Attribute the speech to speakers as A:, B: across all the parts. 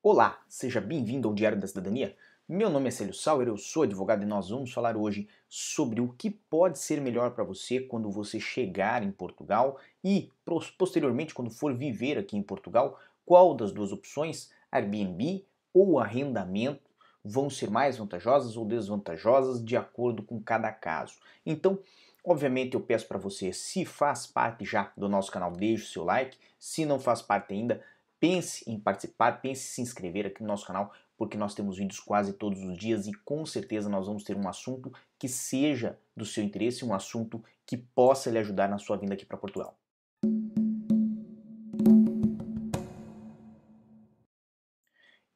A: Olá, seja bem-vindo ao Diário da Cidadania. Meu nome é Célio Sauer, eu sou advogado e nós vamos falar hoje sobre o que pode ser melhor para você quando você chegar em Portugal e, posteriormente, quando for viver aqui em Portugal, qual das duas opções, Airbnb ou arrendamento, vão ser mais vantajosas ou desvantajosas de acordo com cada caso. Então, Obviamente eu peço para você, se faz parte já do nosso canal, deixe o seu like. Se não faz parte ainda, pense em participar, pense em se inscrever aqui no nosso canal, porque nós temos vídeos quase todos os dias e com certeza nós vamos ter um assunto que seja do seu interesse, um assunto que possa lhe ajudar na sua vinda aqui para Portugal.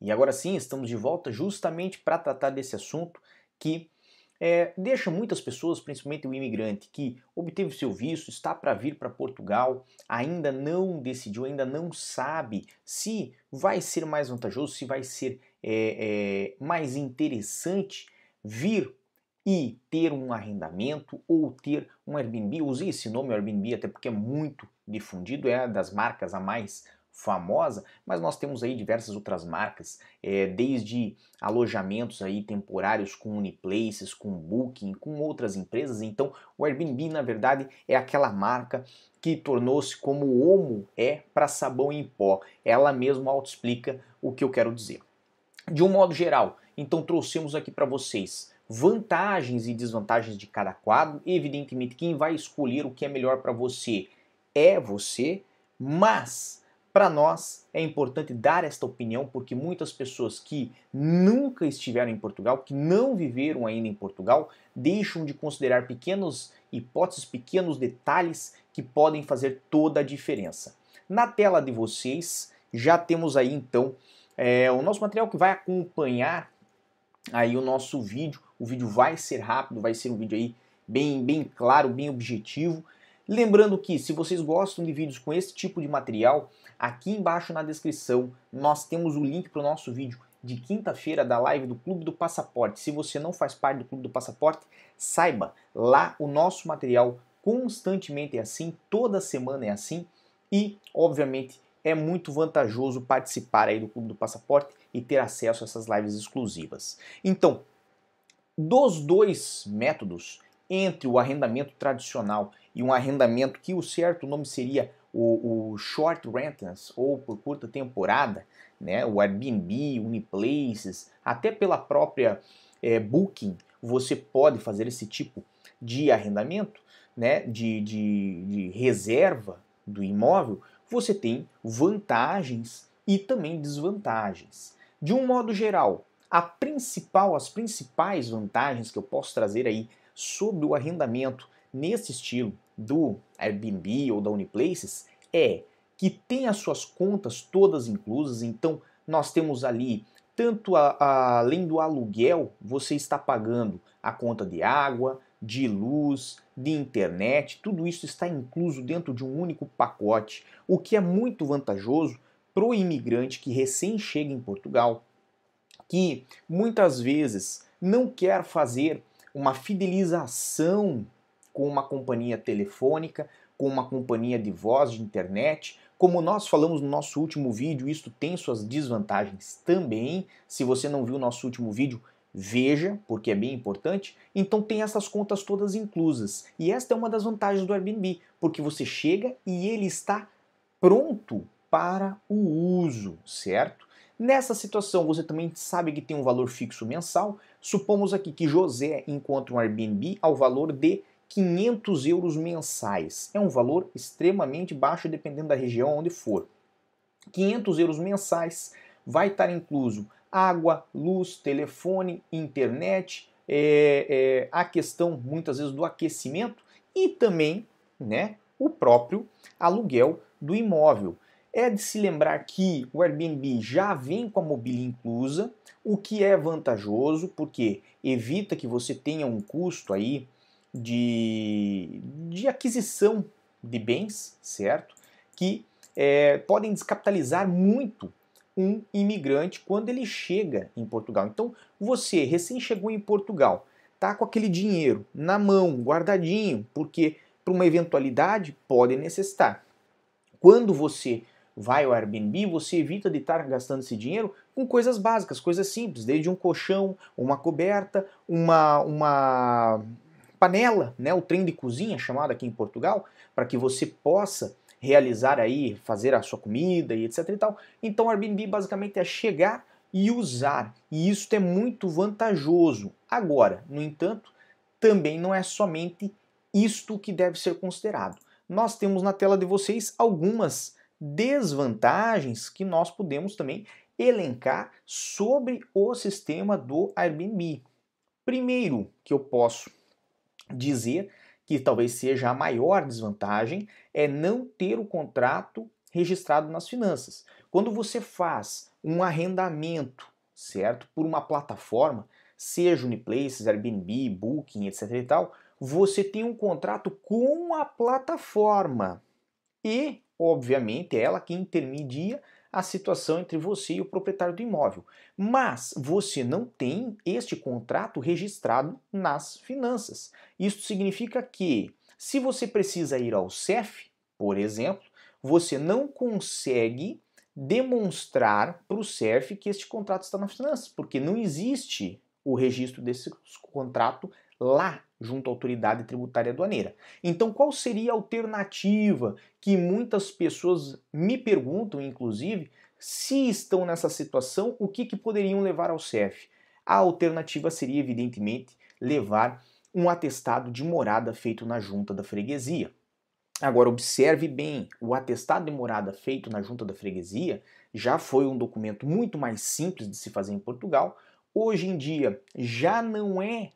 A: E agora sim, estamos de volta justamente para tratar desse assunto que é, deixa muitas pessoas, principalmente o imigrante, que obteve seu visto, está para vir para Portugal, ainda não decidiu, ainda não sabe se vai ser mais vantajoso, se vai ser é, é, mais interessante vir e ter um arrendamento ou ter um Airbnb. Usei esse nome Airbnb até porque é muito difundido, é das marcas a mais famosa, mas nós temos aí diversas outras marcas, é, desde alojamentos aí temporários com Uniplaces, com Booking, com outras empresas. Então, o Airbnb, na verdade, é aquela marca que tornou-se como o Omo é para sabão em pó. Ela mesma auto-explica o que eu quero dizer. De um modo geral, então trouxemos aqui para vocês vantagens e desvantagens de cada quadro. Evidentemente, quem vai escolher o que é melhor para você é você, mas para nós é importante dar esta opinião porque muitas pessoas que nunca estiveram em Portugal, que não viveram ainda em Portugal, deixam de considerar pequenos hipóteses, pequenos detalhes que podem fazer toda a diferença. Na tela de vocês já temos aí então é, o nosso material que vai acompanhar aí o nosso vídeo. O vídeo vai ser rápido, vai ser um vídeo aí bem, bem claro, bem objetivo. Lembrando que se vocês gostam de vídeos com esse tipo de material, aqui embaixo na descrição nós temos o link para o nosso vídeo de quinta-feira da live do Clube do Passaporte. Se você não faz parte do Clube do Passaporte, saiba, lá o nosso material constantemente é assim, toda semana é assim e, obviamente, é muito vantajoso participar aí do Clube do Passaporte e ter acesso a essas lives exclusivas. Então, dos dois métodos, entre o arrendamento tradicional e um arrendamento que o certo nome seria o, o short rentals ou por curta temporada, né, o Airbnb, Uniplaces, até pela própria é, Booking, você pode fazer esse tipo de arrendamento, né, de, de, de reserva do imóvel, você tem vantagens e também desvantagens. De um modo geral, a principal, as principais vantagens que eu posso trazer aí sobre o arrendamento nesse estilo do Airbnb ou da Uniplaces é que tem as suas contas todas inclusas, então nós temos ali tanto a, a, além do aluguel, você está pagando a conta de água, de luz, de internet, tudo isso está incluso dentro de um único pacote, o que é muito vantajoso para o imigrante que recém chega em Portugal, que muitas vezes não quer fazer uma fidelização com uma companhia telefônica, com uma companhia de voz de internet. Como nós falamos no nosso último vídeo, isso tem suas desvantagens também. Se você não viu o nosso último vídeo, veja, porque é bem importante. Então tem essas contas todas inclusas. E esta é uma das vantagens do Airbnb, porque você chega e ele está pronto para o uso, certo? Nessa situação, você também sabe que tem um valor fixo mensal. Supomos aqui que José encontra um Airbnb ao valor de 500 euros mensais. É um valor extremamente baixo dependendo da região onde for. 500 euros mensais vai estar incluso água, luz, telefone, internet, é, é, a questão muitas vezes do aquecimento e também né, o próprio aluguel do imóvel. É de se lembrar que o Airbnb já vem com a mobília inclusa, o que é vantajoso porque evita que você tenha um custo aí de, de aquisição de bens, certo? Que é, podem descapitalizar muito um imigrante quando ele chega em Portugal. Então, você recém chegou em Portugal, tá com aquele dinheiro na mão, guardadinho, porque para uma eventualidade pode necessitar. Quando você vai ao Airbnb, você evita de estar gastando esse dinheiro com coisas básicas, coisas simples, desde um colchão, uma coberta, uma, uma panela, né, o trem de cozinha chamado aqui em Portugal, para que você possa realizar aí, fazer a sua comida e etc e tal. Então o Airbnb basicamente é chegar e usar, e isso é muito vantajoso. Agora, no entanto, também não é somente isto que deve ser considerado. Nós temos na tela de vocês algumas desvantagens que nós podemos também elencar sobre o sistema do Airbnb. Primeiro que eu posso dizer que talvez seja a maior desvantagem é não ter o contrato registrado nas finanças. Quando você faz um arrendamento, certo, por uma plataforma, seja Uniplaces, Airbnb, Booking, etc e tal, você tem um contrato com a plataforma. E, obviamente, ela que intermedia a situação entre você e o proprietário do imóvel. Mas você não tem este contrato registrado nas finanças. Isso significa que, se você precisa ir ao CEF, por exemplo, você não consegue demonstrar para o CEF que este contrato está nas finanças, porque não existe o registro desse contrato lá junto à autoridade tributária aduaneira. Então, qual seria a alternativa que muitas pessoas me perguntam, inclusive, se estão nessa situação, o que, que poderiam levar ao CEF? A alternativa seria, evidentemente, levar um atestado de morada feito na junta da freguesia. Agora, observe bem: o atestado de morada feito na junta da freguesia já foi um documento muito mais simples de se fazer em Portugal. Hoje em dia já não é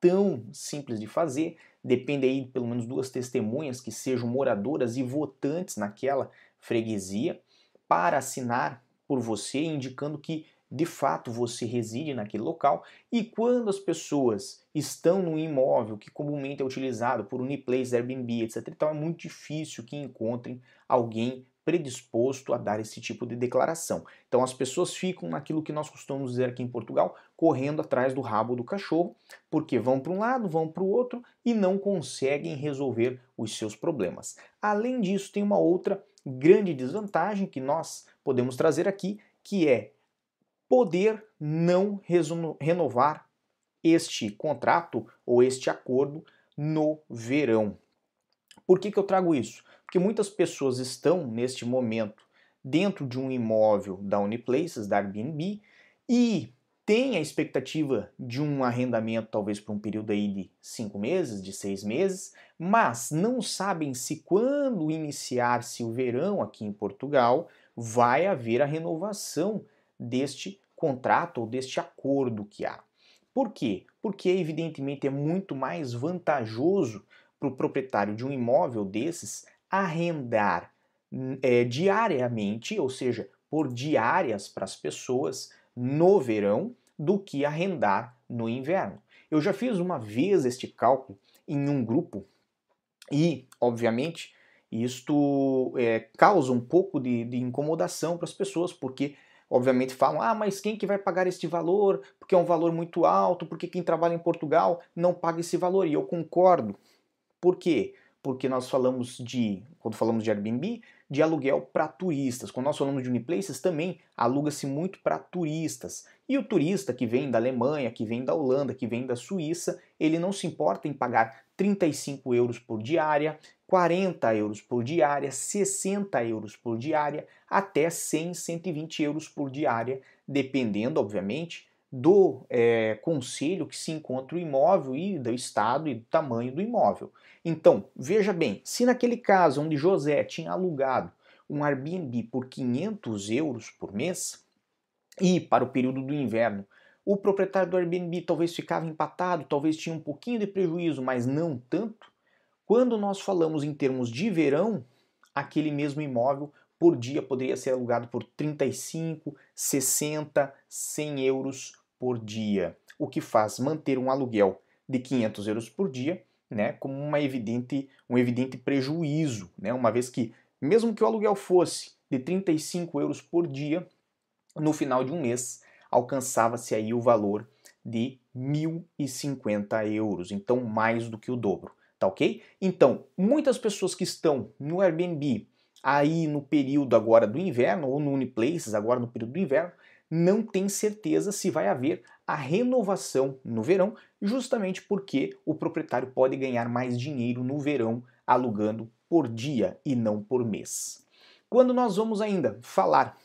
A: tão simples de fazer. Depende aí de pelo menos duas testemunhas que sejam moradoras e votantes naquela freguesia para assinar por você, indicando que de fato você reside naquele local. E quando as pessoas estão no imóvel que comumente é utilizado por Uniplace, Airbnb, etc., então é muito difícil que encontrem alguém predisposto a dar esse tipo de declaração. Então as pessoas ficam naquilo que nós costumamos dizer aqui em Portugal, correndo atrás do rabo do cachorro, porque vão para um lado, vão para o outro e não conseguem resolver os seus problemas. Além disso, tem uma outra grande desvantagem que nós podemos trazer aqui, que é poder não renovar este contrato ou este acordo no verão. Por que, que eu trago isso? Porque muitas pessoas estão, neste momento, dentro de um imóvel da Uniplaces, da Airbnb, e têm a expectativa de um arrendamento, talvez por um período aí de cinco meses, de seis meses, mas não sabem se quando iniciar-se o verão aqui em Portugal, vai haver a renovação deste contrato ou deste acordo que há. Por quê? Porque, evidentemente, é muito mais vantajoso para o proprietário de um imóvel desses arrendar é, diariamente, ou seja, por diárias para as pessoas no verão, do que arrendar no inverno. Eu já fiz uma vez este cálculo em um grupo e, obviamente, isto é, causa um pouco de, de incomodação para as pessoas, porque obviamente falam: ah, mas quem que vai pagar este valor? Porque é um valor muito alto, porque quem trabalha em Portugal não paga esse valor. E eu concordo. Por quê? Porque nós falamos de, quando falamos de Airbnb, de aluguel para turistas. Quando nós falamos de Uniplaces, também aluga-se muito para turistas. E o turista que vem da Alemanha, que vem da Holanda, que vem da Suíça, ele não se importa em pagar 35 euros por diária, 40 euros por diária, 60 euros por diária, até 100, 120 euros por diária, dependendo, obviamente, do é, conselho que se encontra o imóvel e do estado e do tamanho do imóvel. Então, veja bem, se naquele caso onde José tinha alugado um Airbnb por 500 euros por mês e para o período do inverno, o proprietário do Airbnb talvez ficava empatado, talvez tinha um pouquinho de prejuízo, mas não tanto. Quando nós falamos em termos de verão, aquele mesmo imóvel por dia poderia ser alugado por 35, 60, 100 euros por dia, o que faz manter um aluguel de 500 euros por dia né, como uma evidente, um evidente prejuízo, né, uma vez que, mesmo que o aluguel fosse de 35 euros por dia, no final de um mês alcançava-se aí o valor de 1.050 euros, então mais do que o dobro, tá ok? Então, muitas pessoas que estão no Airbnb aí no período agora do inverno, ou no Uniplaces, agora no período do inverno, não tem certeza se vai haver a renovação no verão, justamente porque o proprietário pode ganhar mais dinheiro no verão alugando por dia e não por mês. Quando nós vamos ainda falar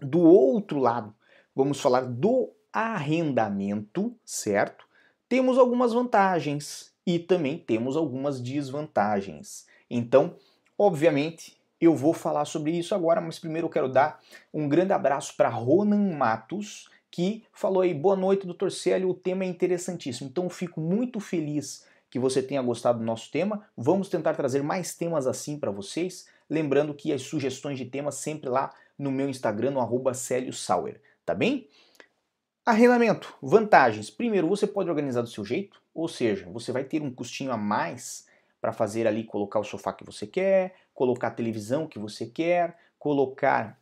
A: do outro lado, vamos falar do arrendamento, certo? Temos algumas vantagens e também temos algumas desvantagens. Então, obviamente, eu vou falar sobre isso agora, mas primeiro eu quero dar um grande abraço para Ronan Matos, que falou aí, boa noite, doutor Célio, o tema é interessantíssimo. Então, fico muito feliz que você tenha gostado do nosso tema. Vamos tentar trazer mais temas assim para vocês. Lembrando que as sugestões de temas sempre lá no meu Instagram, no arroba Sauer, tá bem? Arrendamento, vantagens. Primeiro, você pode organizar do seu jeito, ou seja, você vai ter um custinho a mais para fazer ali, colocar o sofá que você quer, colocar a televisão que você quer, colocar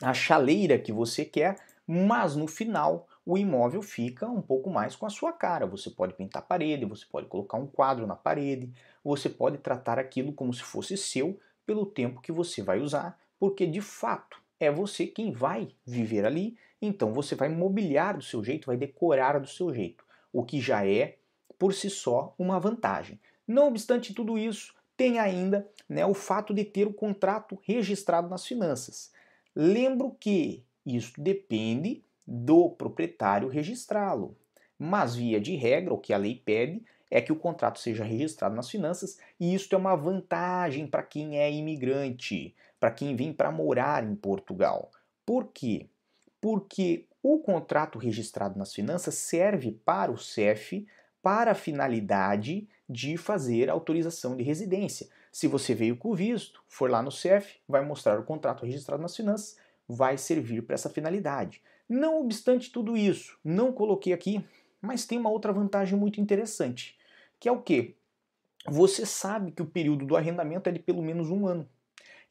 A: a chaleira que você quer, mas no final o imóvel fica um pouco mais com a sua cara. Você pode pintar a parede, você pode colocar um quadro na parede, você pode tratar aquilo como se fosse seu pelo tempo que você vai usar, porque de fato é você quem vai viver ali, então você vai mobiliar do seu jeito, vai decorar do seu jeito, o que já é por si só uma vantagem. Não obstante tudo isso, tem ainda né, o fato de ter o contrato registrado nas finanças. Lembro que isso depende do proprietário registrá-lo, mas via de regra, o que a lei pede é que o contrato seja registrado nas finanças e isso é uma vantagem para quem é imigrante, para quem vem para morar em Portugal. Por quê? Porque o contrato registrado nas finanças serve para o CEF para a finalidade de fazer autorização de residência. Se você veio com visto, for lá no CEF, vai mostrar o contrato registrado nas finanças, vai servir para essa finalidade. Não obstante tudo isso, não coloquei aqui, mas tem uma outra vantagem muito interessante que é o quê? Você sabe que o período do arrendamento é de pelo menos um ano.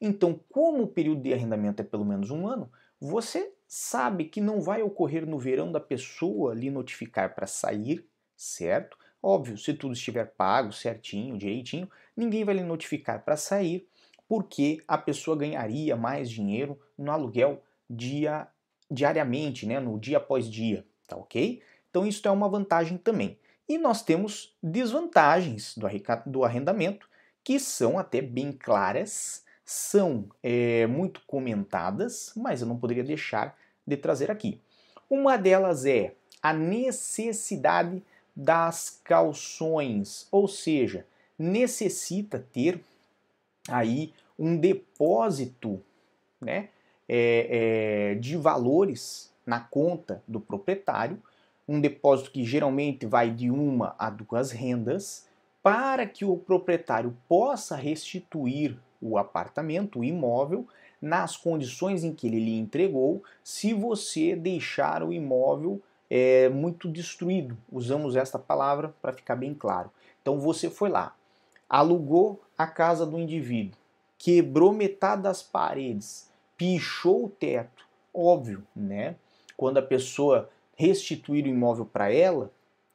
A: Então, como o período de arrendamento é pelo menos um ano, você sabe que não vai ocorrer no verão da pessoa lhe notificar para sair, certo? Óbvio, se tudo estiver pago certinho, direitinho, ninguém vai lhe notificar para sair, porque a pessoa ganharia mais dinheiro no aluguel dia, diariamente, né, no dia após dia, tá ok? Então isso é uma vantagem também. E nós temos desvantagens do arrendamento, que são até bem claras, são é, muito comentadas, mas eu não poderia deixar de trazer aqui. Uma delas é a necessidade das calções, ou seja, necessita ter aí um depósito né, é, é, de valores na conta do proprietário um depósito que geralmente vai de uma a duas rendas, para que o proprietário possa restituir o apartamento, o imóvel, nas condições em que ele lhe entregou, se você deixar o imóvel é, muito destruído. Usamos esta palavra para ficar bem claro. Então você foi lá, alugou a casa do indivíduo, quebrou metade das paredes, pichou o teto. Óbvio, né? Quando a pessoa restituir o imóvel para ela,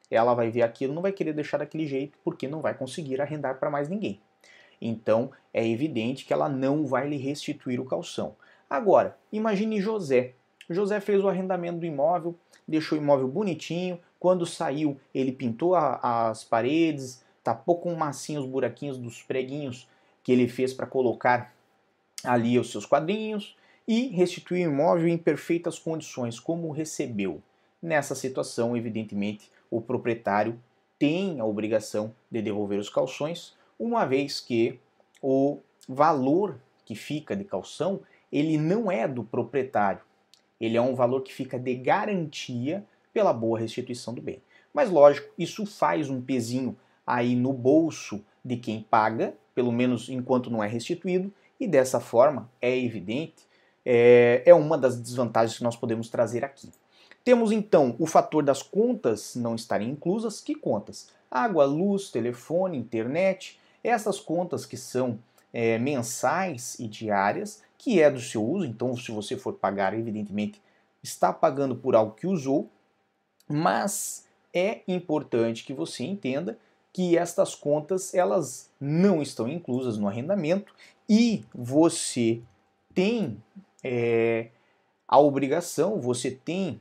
A: ela vai ver aquilo, não vai querer deixar daquele jeito, porque não vai conseguir arrendar para mais ninguém. Então é evidente que ela não vai lhe restituir o calção. Agora, imagine José. José fez o arrendamento do imóvel, deixou o imóvel bonitinho. Quando saiu, ele pintou a, as paredes, tapou com massinhos os buraquinhos dos preguinhos que ele fez para colocar ali os seus quadrinhos e restituiu o imóvel em perfeitas condições, como recebeu. Nessa situação, evidentemente, o proprietário tem a obrigação de devolver os calções, uma vez que o valor que fica de calção, ele não é do proprietário. Ele é um valor que fica de garantia pela boa restituição do bem. Mas lógico, isso faz um pezinho aí no bolso de quem paga, pelo menos enquanto não é restituído, e dessa forma, é evidente, é, é uma das desvantagens que nós podemos trazer aqui. Temos então o fator das contas não estarem inclusas. Que contas? Água, luz, telefone, internet. Essas contas que são é, mensais e diárias, que é do seu uso. Então, se você for pagar, evidentemente, está pagando por algo que usou. Mas é importante que você entenda que estas contas elas não estão inclusas no arrendamento e você tem é, a obrigação, você tem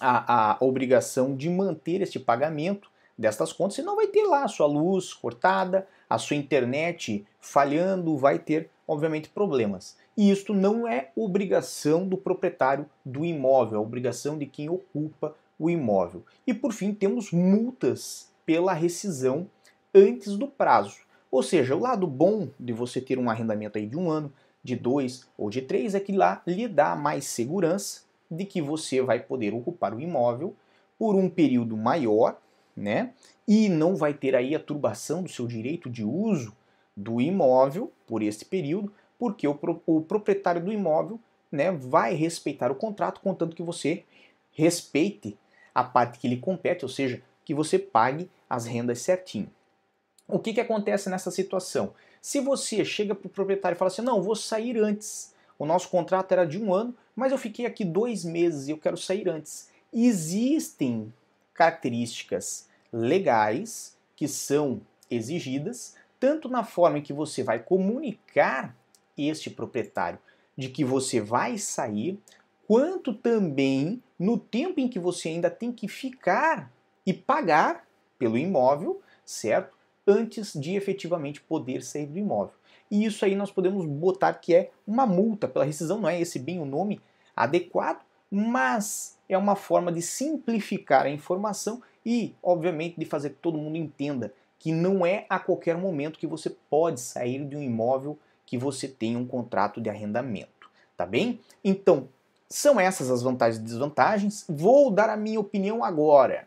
A: a, a obrigação de manter este pagamento destas contas, senão vai ter lá a sua luz cortada, a sua internet falhando, vai ter, obviamente, problemas. E isto não é obrigação do proprietário do imóvel, é obrigação de quem ocupa o imóvel. E por fim, temos multas pela rescisão antes do prazo. Ou seja, o lado bom de você ter um arrendamento aí de um ano, de dois ou de três é que lá lhe dá mais segurança de que você vai poder ocupar o imóvel por um período maior, né? E não vai ter aí a turbação do seu direito de uso do imóvel por este período, porque o, o proprietário do imóvel né, vai respeitar o contrato, contanto que você respeite a parte que lhe compete, ou seja, que você pague as rendas certinho. O que, que acontece nessa situação? Se você chega para o proprietário e fala assim, não, vou sair antes, o nosso contrato era de um ano, mas eu fiquei aqui dois meses e eu quero sair antes. Existem características legais que são exigidas, tanto na forma em que você vai comunicar este proprietário de que você vai sair, quanto também no tempo em que você ainda tem que ficar e pagar pelo imóvel, certo? Antes de efetivamente poder sair do imóvel. E isso aí nós podemos botar que é uma multa pela rescisão, não é esse bem o nome adequado, mas é uma forma de simplificar a informação e, obviamente, de fazer que todo mundo entenda que não é a qualquer momento que você pode sair de um imóvel que você tem um contrato de arrendamento, tá bem? Então, são essas as vantagens e desvantagens. Vou dar a minha opinião agora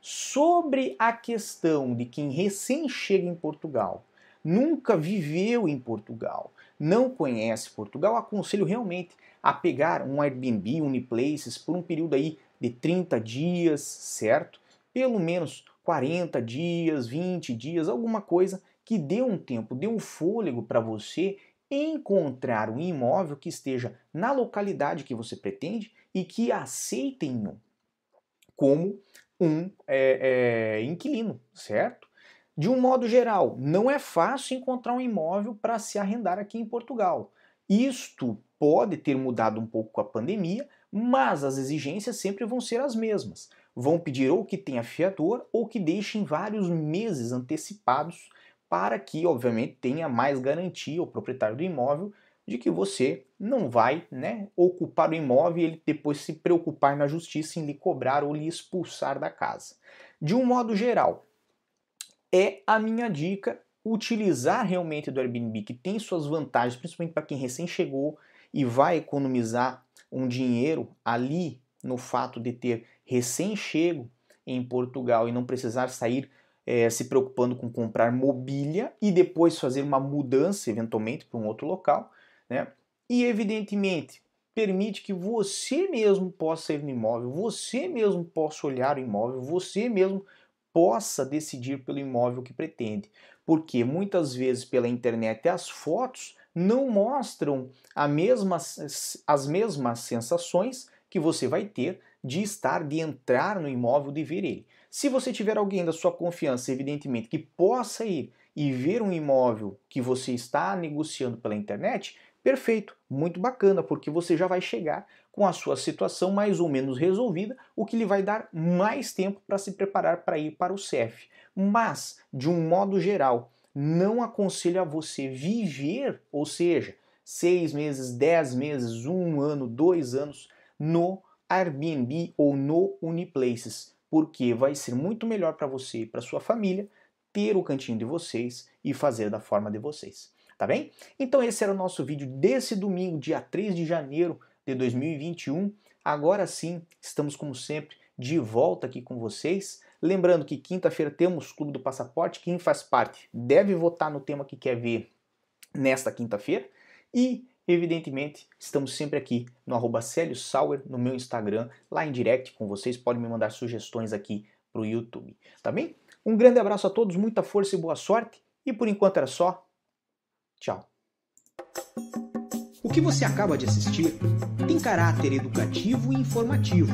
A: sobre a questão de quem recém chega em Portugal, nunca viveu em Portugal, não conhece Portugal, aconselho realmente a pegar um Airbnb, Uniplaces por um período aí de 30 dias, certo? Pelo menos 40 dias, 20 dias, alguma coisa que dê um tempo, dê um fôlego para você encontrar um imóvel que esteja na localidade que você pretende e que aceitem como um é, é, inquilino, certo? De um modo geral, não é fácil encontrar um imóvel para se arrendar aqui em Portugal. Isto pode ter mudado um pouco com a pandemia, mas as exigências sempre vão ser as mesmas. Vão pedir ou que tenha fiador ou que deixem vários meses antecipados para que, obviamente, tenha mais garantia o proprietário do imóvel de que você não vai né, ocupar o imóvel e ele depois se preocupar na justiça em lhe cobrar ou lhe expulsar da casa. De um modo geral, é a minha dica utilizar realmente do Airbnb, que tem suas vantagens, principalmente para quem recém chegou e vai economizar um dinheiro ali no fato de ter recém-chego em Portugal e não precisar sair é, se preocupando com comprar mobília e depois fazer uma mudança eventualmente para um outro local, né? E evidentemente permite que você mesmo possa ir no imóvel, você mesmo possa olhar o imóvel, você mesmo possa decidir pelo imóvel que pretende, porque muitas vezes pela internet as fotos não mostram mesma, as mesmas sensações que você vai ter de estar, de entrar no imóvel, de ver ele. Se você tiver alguém da sua confiança, evidentemente, que possa ir e ver um imóvel que você está negociando pela internet, perfeito, muito bacana, porque você já vai chegar com a sua situação mais ou menos resolvida, o que lhe vai dar mais tempo para se preparar para ir para o CEF. Mas, de um modo geral, não aconselho a você viver, ou seja, seis meses, dez meses, um ano, dois anos no Airbnb ou no Uniplaces porque vai ser muito melhor para você e para sua família ter o cantinho de vocês e fazer da forma de vocês. Tá bem? Então esse era o nosso vídeo desse domingo, dia 3 de janeiro de 2021. Agora sim, estamos como sempre de volta aqui com vocês. Lembrando que quinta-feira temos Clube do Passaporte. Quem faz parte deve votar no tema que quer ver nesta quinta-feira. E Evidentemente, estamos sempre aqui no arroba Sauer, no meu Instagram, lá em direct com vocês, podem me mandar sugestões aqui para o YouTube, tá bem? Um grande abraço a todos, muita força e boa sorte, e por enquanto era só. Tchau.
B: que você acaba de assistir tem caráter educativo e informativo.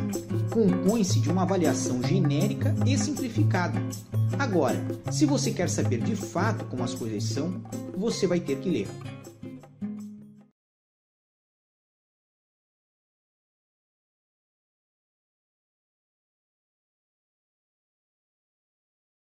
B: Compõe-se de uma avaliação genérica e simplificada. Agora, se você quer saber de fato como as coisas são, você vai ter que ler.